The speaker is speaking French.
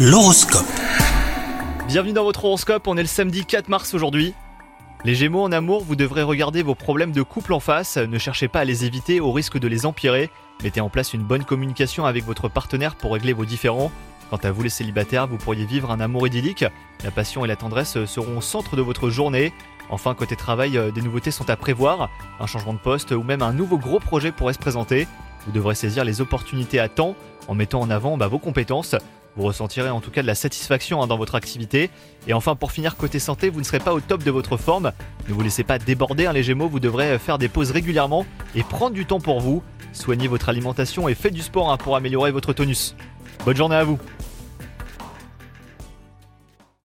L'horoscope. Bienvenue dans votre horoscope, on est le samedi 4 mars aujourd'hui. Les Gémeaux en amour, vous devrez regarder vos problèmes de couple en face, ne cherchez pas à les éviter au risque de les empirer. Mettez en place une bonne communication avec votre partenaire pour régler vos différends. Quant à vous les célibataires, vous pourriez vivre un amour idyllique. La passion et la tendresse seront au centre de votre journée. Enfin, côté travail, euh, des nouveautés sont à prévoir. Un changement de poste ou même un nouveau gros projet pourrait se présenter. Vous devrez saisir les opportunités à temps en mettant en avant bah, vos compétences. Vous ressentirez en tout cas de la satisfaction hein, dans votre activité. Et enfin, pour finir, côté santé, vous ne serez pas au top de votre forme. Ne vous laissez pas déborder, hein, les Gémeaux. Vous devrez faire des pauses régulièrement et prendre du temps pour vous. Soignez votre alimentation et faites du sport hein, pour améliorer votre tonus. Bonne journée à vous